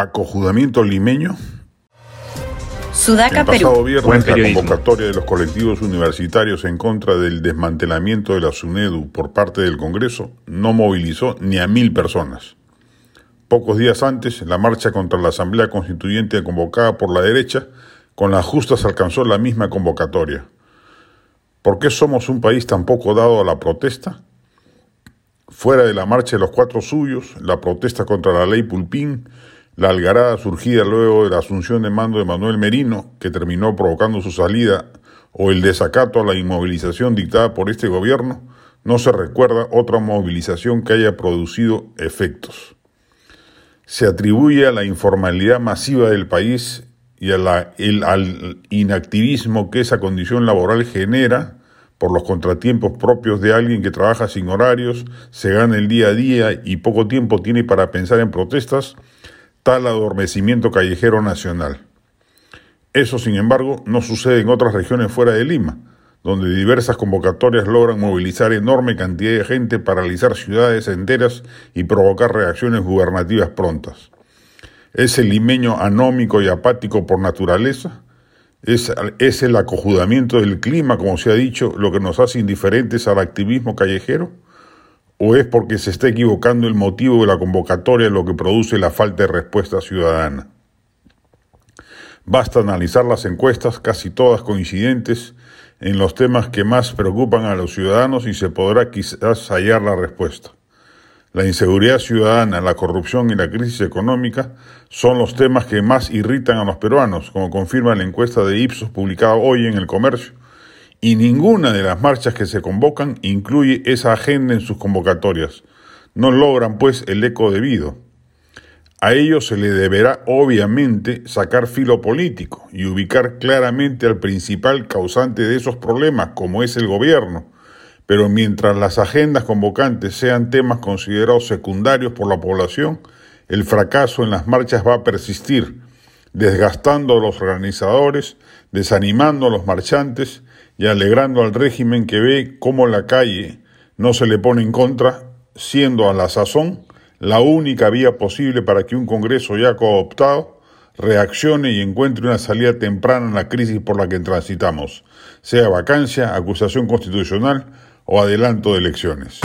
acojudamiento limeño. Sudaca, El pasado Perú. viernes la convocatoria de los colectivos universitarios en contra del desmantelamiento de la SUNEDU por parte del Congreso no movilizó ni a mil personas. Pocos días antes, la marcha contra la Asamblea Constituyente convocada por la derecha, con las justas alcanzó la misma convocatoria. ¿Por qué somos un país tan poco dado a la protesta? Fuera de la marcha de los cuatro suyos, la protesta contra la ley Pulpín, la algarada surgida luego de la asunción de mando de Manuel Merino, que terminó provocando su salida, o el desacato a la inmovilización dictada por este gobierno, no se recuerda otra movilización que haya producido efectos. Se atribuye a la informalidad masiva del país y a la- al inactivismo que esa condición laboral genera por los contratiempos propios de alguien que trabaja sin horarios, se gana el día a día y poco tiempo tiene para pensar en protestas, tal adormecimiento callejero nacional. Eso, sin embargo, no sucede en otras regiones fuera de Lima, donde diversas convocatorias logran movilizar enorme cantidad de gente, paralizar ciudades enteras y provocar reacciones gubernativas prontas. ¿Es el limeño anómico y apático por naturaleza? ¿Es, ¿Es el acojudamiento del clima, como se ha dicho, lo que nos hace indiferentes al activismo callejero? ¿O es porque se está equivocando el motivo de la convocatoria lo que produce la falta de respuesta ciudadana? Basta analizar las encuestas, casi todas coincidentes, en los temas que más preocupan a los ciudadanos y se podrá quizás hallar la respuesta. La inseguridad ciudadana, la corrupción y la crisis económica son los temas que más irritan a los peruanos, como confirma la encuesta de Ipsos publicada hoy en el comercio. Y ninguna de las marchas que se convocan incluye esa agenda en sus convocatorias. No logran, pues, el eco debido. A ello se le deberá, obviamente, sacar filo político y ubicar claramente al principal causante de esos problemas, como es el gobierno. Pero mientras las agendas convocantes sean temas considerados secundarios por la población, el fracaso en las marchas va a persistir, desgastando a los organizadores, desanimando a los marchantes y alegrando al régimen que ve cómo la calle no se le pone en contra, siendo a la sazón la única vía posible para que un Congreso ya cooptado reaccione y encuentre una salida temprana en la crisis por la que transitamos, sea vacancia, acusación constitucional o adelanto de elecciones.